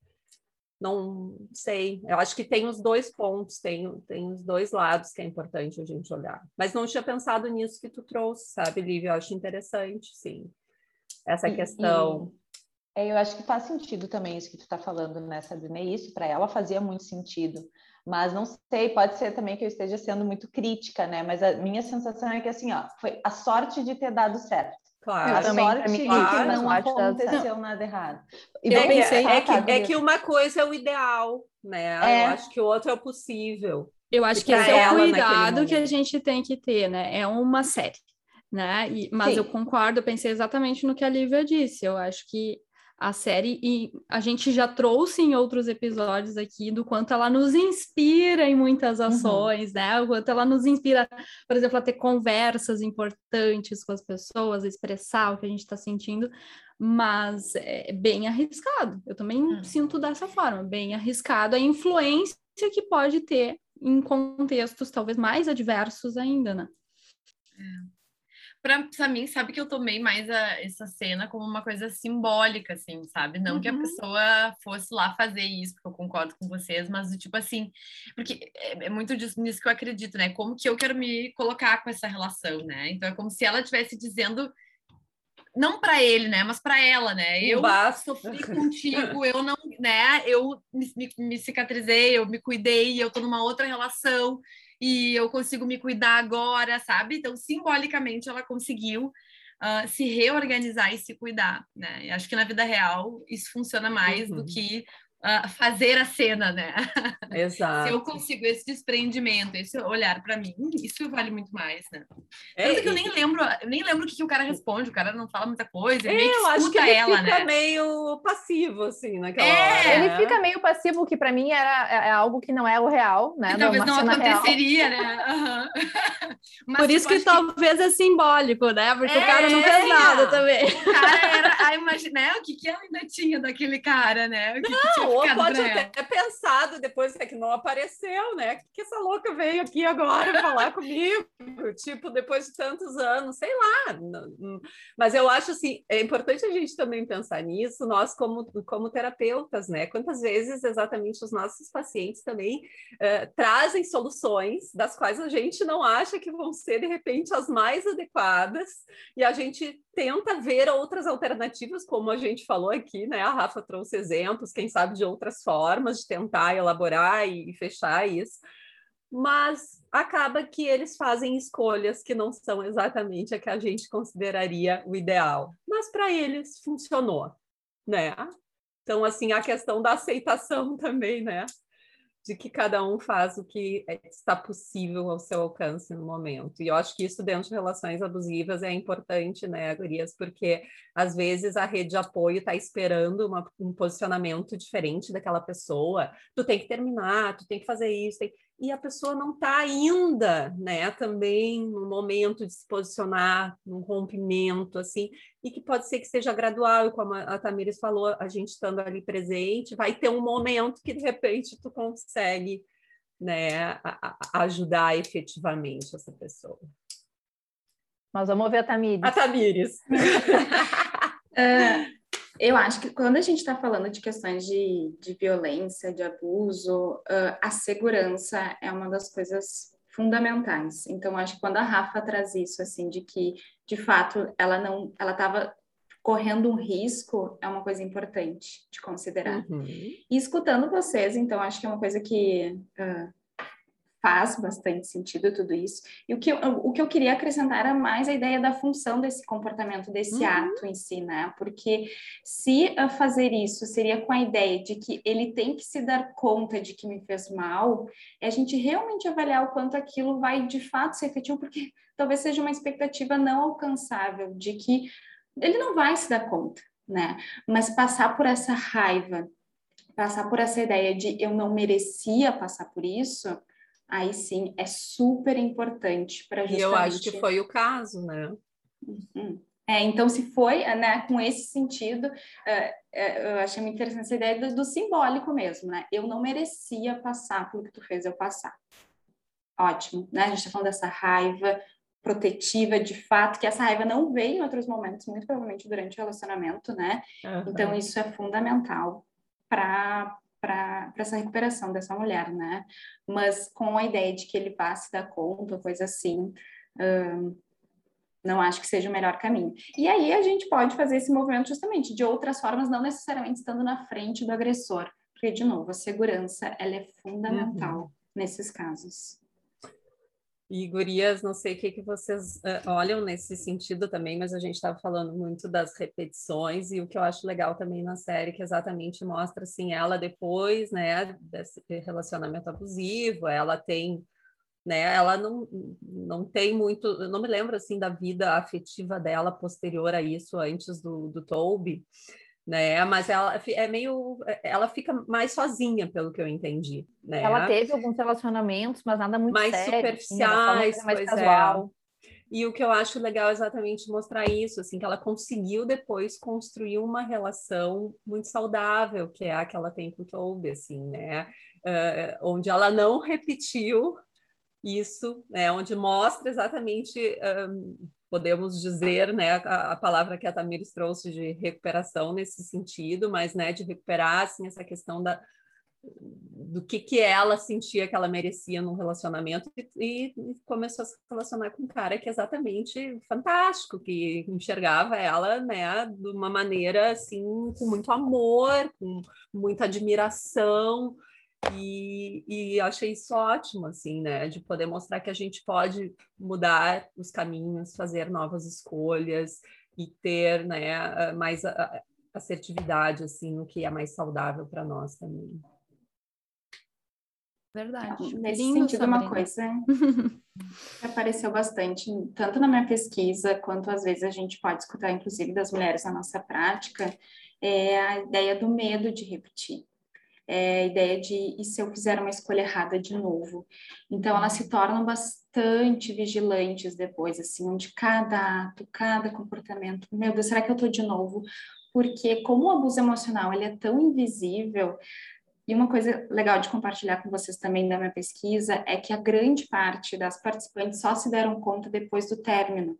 Não sei, eu acho que tem os dois pontos, tem, tem os dois lados que é importante a gente olhar. Mas não tinha pensado nisso que tu trouxe, sabe, Lívia? Eu acho interessante, sim, essa questão. E é, eu acho que faz sentido também isso que tu está falando, né, Sabrina? Isso para ela fazia muito sentido. Mas não sei, pode ser também que eu esteja sendo muito crítica, né? Mas a minha sensação é que assim, ó, foi a sorte de ter dado certo. Claro. A sorte de que claro, não sorte da- aconteceu nada errado. E É, eu que- pensei- é, que, Tá, é que uma coisa é o ideal, né? É. Eu acho que o outro é o possível. Eu acho E que esse é o cuidado que a gente tem que ter, né? É uma série, né? E- mas Sim. eu concordo, eu pensei exatamente no que a Lívia disse. Eu acho que a série, e a gente já trouxe em outros episódios aqui do quanto ela nos inspira em muitas ações, né? O quanto ela nos inspira, por exemplo, a ter conversas importantes com as pessoas, expressar o que a gente está sentindo, mas é bem arriscado. Eu também Hum. sinto dessa forma, bem arriscado a influência que pode ter em contextos talvez mais adversos ainda, né? Pra, pra mim, sabe que eu tomei mais a- essa cena como uma coisa simbólica, assim, sabe? Não que a Uhum. pessoa fosse lá fazer isso, porque eu concordo com vocês, mas do tipo assim, porque é, é muito disso, nisso que eu acredito, né? Como que eu quero me colocar com essa relação, né? Então é como se ela estivesse dizendo, não para ele, né? Mas para ela, né? Eu Basta. sofri contigo, eu não, né? Eu me, me, me cicatrizei, eu me cuidei, eu tô numa outra relação e eu consigo me cuidar agora, sabe? Então, simbolicamente, ela conseguiu ah, se reorganizar e se cuidar, né? E acho que na vida real isso funciona mais Uhum. do que ah, fazer a cena, né? [LAUGHS] Se Exato. eu consigo esse desprendimento, esse olhar para mim, isso vale muito mais, né? É, Tanto que eu nem lembro, eu nem lembro o que, que o cara responde, o cara não fala muita coisa, ele meio que eu acho que escuta ele ela, fica né? meio passivo, assim, naquela É, hora. Ele fica meio passivo, que pra mim era, é, é algo que não é o real, né? Que talvez não cena real. aconteceria, né? [LAUGHS] [LAUGHS] Mas, Por isso tipo, que acho talvez é simbólico, né? Porque o cara não É, fez nada também. o cara era, a imagem, né? O que, que ela ainda tinha daquele cara, né? O que, que tinha Ficado pode pra ela? até ter pensado depois é que não apareceu, né? Que, que essa louca veio aqui agora [LAUGHS] falar comigo? Tipo, depois de tantos anos, sei lá. Mas eu acho assim, é importante a gente também pensar nisso, nós como, como terapeutas, né? Quantas vezes exatamente os nossos pacientes também eh, trazem soluções das quais a gente não acha que vão ser, de repente, as mais adequadas, e a gente tenta ver outras alternativas, como a gente falou aqui, né? A Rafa trouxe exemplos, quem sabe de outras formas de tentar elaborar e, fechar isso. Mas acaba que eles fazem escolhas que não são exatamente a que a gente consideraria o ideal. Mas para eles funcionou, né? Então, assim, a questão da aceitação [LAUGHS] também, né? De que cada um faz o que é- está possível ao seu alcance no momento. E eu acho que isso dentro de relações abusivas é importante, né, Gurias? Porque às vezes a rede de apoio está esperando uma- um posicionamento diferente daquela pessoa. Tu tem que terminar, tu tem que fazer isso. tem- E a pessoa não está ainda, né, também no momento de se posicionar, num rompimento, assim, e que pode ser que seja gradual, e como a Tamires falou, a gente estando ali presente, vai ter um momento que de repente tu consegue, né, ajudar efetivamente essa pessoa. Mas vamos ver a Tamires. A Tamires. Ah, [LAUGHS] [LAUGHS] eu acho que quando a gente está falando de questões de, de violência, de abuso, ah, a segurança é uma das coisas fundamentais. Então, acho que quando a Rafa traz isso, assim, de que, de fato, ela não, ela estava correndo um risco, é uma coisa importante de considerar. Uhum. E escutando vocês, então, acho que é uma coisa que ah, faz bastante sentido tudo isso. E o que, eu, o que eu queria acrescentar era mais a ideia da função desse comportamento, desse Uhum. ato em si, né? Porque se fazer isso seria com a ideia de que ele tem que se dar conta de que me fez mal, é a gente realmente avaliar o quanto aquilo vai de fato ser efetivo, porque talvez seja uma expectativa não alcançável de que ele não vai se dar conta, né? Mas passar por essa raiva, passar por essa ideia de eu não merecia passar por isso, aí sim é super importante para E justamente... eu acho que foi o caso, né? Uhum. É, então, se foi né, com esse sentido, é, é, eu achei muito interessante essa ideia do, do simbólico mesmo, né? Eu não merecia passar pelo que tu fez eu passar. Ótimo, né? A gente está falando dessa raiva protetiva, de fato, que essa raiva não veio em outros momentos, muito provavelmente durante o relacionamento, né? Então, Aham. isso é fundamental para para essa recuperação dessa mulher, né? Mas com a ideia de que ele vá se dar conta, coisa assim, hum, não acho que seja o melhor caminho. E aí a gente pode fazer esse movimento justamente de outras formas, não necessariamente estando na frente do agressor, porque, de novo, a segurança ela é fundamental nesses casos. E gurias, não sei o que, que vocês uh, olham nesse sentido também, mas a gente estava falando muito das repetições e o que eu acho legal também na série que exatamente mostra assim ela depois, né, desse relacionamento abusivo, ela tem, né, ela não, não tem muito, eu não me lembro assim da vida afetiva dela posterior a isso, antes do, do Toby, né? Mas ela é meio, ela fica mais sozinha, pelo que eu entendi, né? Ela teve alguns relacionamentos, mas nada muito mais sério, superficiais, assim, mais pois casual. é. E o que eu acho legal é exatamente mostrar isso, assim, que ela conseguiu depois construir uma relação muito saudável, que é a que ela tem com o Toby, assim, né? Uh, onde ela não repetiu isso, né? Onde mostra exatamente um, podemos dizer, né, a, a, palavra que a Tamires trouxe de recuperação nesse sentido, mas, né, de recuperar, assim, essa questão da, do que que ela sentia que ela merecia num relacionamento e, e, começou a se relacionar com um cara que é exatamente fantástico, que enxergava ela, né, de uma maneira, assim, com muito amor, com muita admiração, e, e achei isso ótimo, assim, né? De poder mostrar que a gente pode mudar os caminhos, fazer novas escolhas e ter, né, mais assertividade, assim, no que é mais saudável para nós também. Verdade. Nesse Lindo, sentido, Sabrina. uma coisa [LAUGHS] que apareceu bastante, tanto na minha pesquisa, quanto às vezes a gente pode escutar, inclusive, das mulheres na nossa prática, é a ideia do medo de repetir é, a ideia de e se eu fizer uma escolha errada de novo. Então elas se tornam bastante vigilantes depois, assim, onde cada ato, cada comportamento, meu Deus, será que eu estou de novo? Porque como o abuso emocional ele é tão invisível, e uma coisa legal de compartilhar com vocês também da minha pesquisa é que a grande parte das participantes só se deram conta depois do término.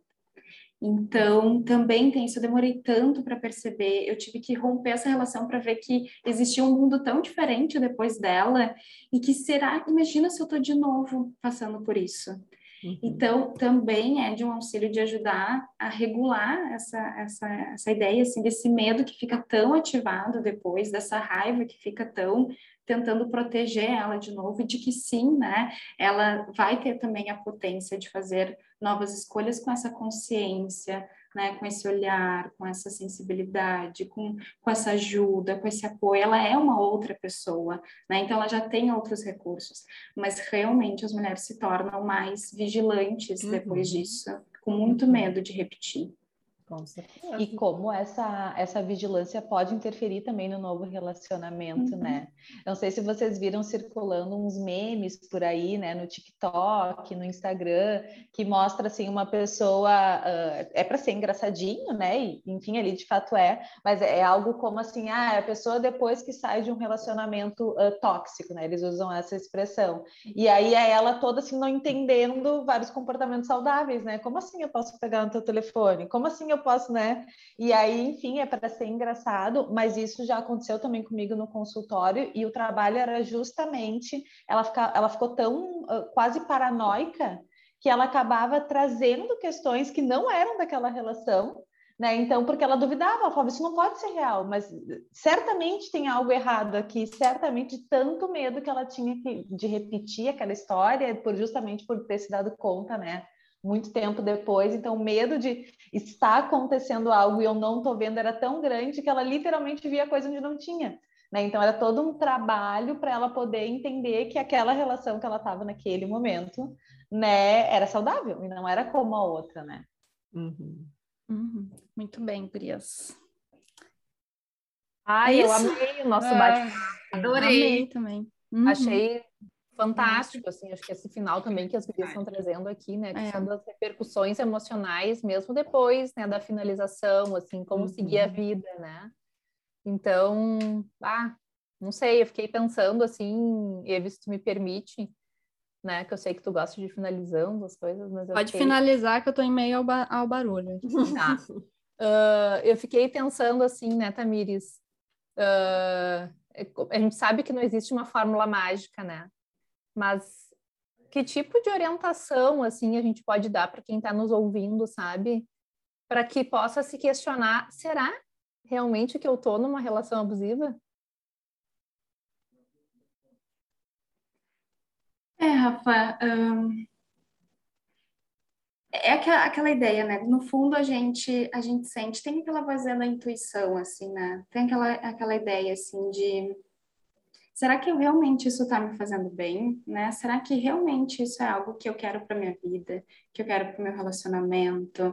Então, também tem isso. Eu demorei tanto para perceber. Eu tive que romper essa relação para ver que existia um mundo tão diferente depois dela. E que será? Imagina se eu estou de novo passando por isso. Uhum. Então, também é de um auxílio de ajudar a regular essa, essa, essa ideia, assim, desse medo que fica tão ativado depois, dessa raiva que fica tão tentando proteger ela de novo e de que sim, né, ela vai ter também a potência de fazer novas escolhas com essa consciência, né, com esse olhar, com essa sensibilidade, com, com essa ajuda, com esse apoio, ela é uma outra pessoa, né, então ela já tem outros recursos, mas realmente as mulheres se tornam mais vigilantes uhum. depois disso, com muito uhum. medo de repetir. Com certeza. E como essa, essa vigilância pode interferir também no novo relacionamento, uhum. né? Não sei se vocês viram circulando uns memes por aí, né? No TikTok, no Instagram, que mostra, assim, uma pessoa... Uh, é para ser engraçadinho, né? E, enfim, ali de fato é. Mas é algo como assim, ah, a pessoa depois que sai de um relacionamento uh, tóxico, né? Eles usam essa expressão. E aí é ela toda, assim, não entendendo vários comportamentos saudáveis, né? Como assim eu posso pegar no teu telefone? Como assim eu eu posso, né? E aí, enfim, é para ser engraçado, mas isso já aconteceu também comigo no consultório e o trabalho era justamente ela, fica, ela ficou tão uh, quase paranoica que ela acabava trazendo questões que não eram daquela relação, né? Então, porque ela duvidava, ela falava, isso não pode ser real, mas certamente tem algo errado aqui, certamente tanto medo que ela tinha de repetir aquela história, por justamente por ter se dado conta, né? Muito tempo depois. Então, o medo de estar acontecendo algo e eu não estou vendo era tão grande que ela literalmente via coisa onde não tinha. Né? Então, era todo um trabalho para ela poder entender que aquela relação que ela estava naquele momento né, era saudável e não era como a outra, né? Uhum. Uhum. Muito bem, Prias. Ai, eu amei o nosso ah, bate-papo. Adorei. Amei também. Uhum. Achei fantástico, assim, acho que esse final também que as meninas estão trazendo aqui, né, que é. são das repercussões emocionais, mesmo depois, né, da finalização, assim, como uhum. seguir a vida, né? Então, ah, não sei, eu fiquei pensando, assim, Eve, se tu me permite, né, que eu sei que tu gosta de finalizando as coisas, mas Pode fiquei... finalizar que eu tô em meio ao, ba ao barulho. [LAUGHS] Tá. Uh, [LAUGHS] eu fiquei pensando assim, né, Tamires, uh, a gente sabe que não existe uma fórmula mágica, né? Mas que tipo de orientação assim a gente pode dar para quem está nos ouvindo, sabe? Para que possa se questionar, será realmente que eu estou numa relação abusiva? É, Rafa, é aquela, aquela ideia, né? No fundo a gente a gente sente, tem aquela vozinha da intuição, assim, né? Tem aquela, aquela ideia, assim, de será que eu, realmente isso está me fazendo bem, né? Será que realmente isso é algo que eu quero para minha vida, que eu quero para o meu relacionamento?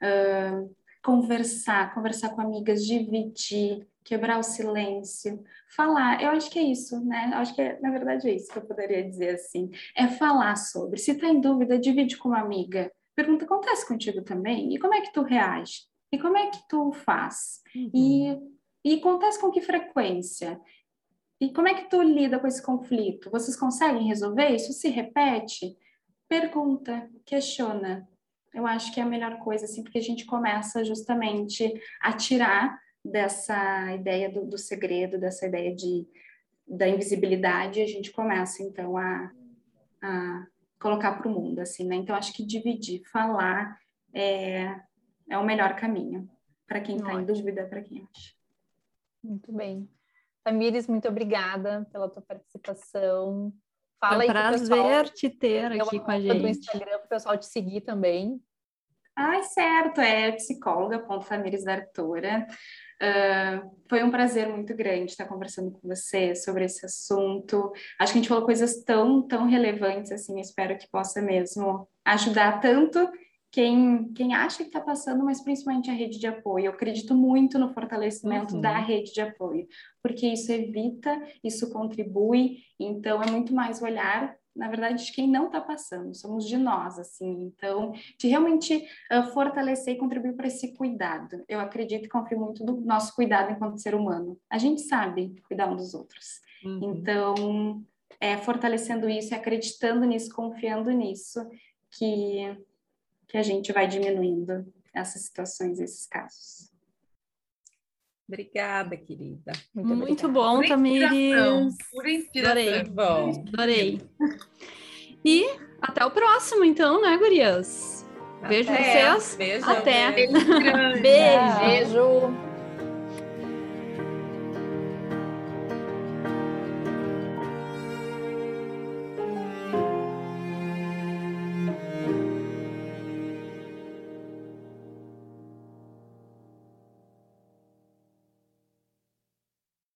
Uh, conversar, conversar com amigas, dividir, quebrar o silêncio, falar. Eu acho que é isso, né? Eu acho que é, na verdade é isso que eu poderia dizer assim, é falar sobre. Se está em dúvida, divide com uma amiga. Pergunta, acontece contigo também? E como é que tu reage? E como é que tu faz? Uhum. E, e acontece com que frequência? E como é que tu lida com esse conflito? Vocês conseguem resolver? Isso se repete? Pergunta, questiona. Eu acho que é a melhor coisa, assim, porque a gente começa justamente a tirar dessa ideia do, do segredo, dessa ideia de, da invisibilidade, a gente começa, então, a, a colocar para o mundo, assim, né? Então, acho que dividir, falar é, é o melhor caminho para quem está em dúvida, para quem acha. Muito bem. Tamires, muito obrigada pela tua participação. Fala é um prazer pessoal, te ter aqui com a gente. Do Instagram para o pessoal te seguir também. Ai, certo, é psicóloga.tamires D'Artora. Uh, foi um prazer muito grande estar conversando com você sobre esse assunto. Acho que a gente falou coisas tão, tão relevantes, assim, espero que possa mesmo ajudar tanto quem, quem acha que está passando, mas principalmente a rede de apoio. Eu acredito muito no fortalecimento uhum. da rede de apoio, porque isso evita, isso contribui, então é muito mais olhar na verdade, de quem não está passando, somos de nós, assim. Então, de realmente uh, fortalecer e contribuir para esse cuidado. Eu acredito e confio muito no nosso cuidado enquanto ser humano. A gente sabe cuidar um dos outros. Uhum. Então, é fortalecendo isso, acreditando nisso, confiando nisso, que, que a gente vai diminuindo essas situações, esses casos. Obrigada, querida. Muito, Muito bom, Tamires. Pura inspiração. Adorei. Bom. Adorei. E até o próximo, então, né, gurias? Beijo até. vocês. Beijo. Até. Beijo. [LAUGHS] Beijo. Beijo.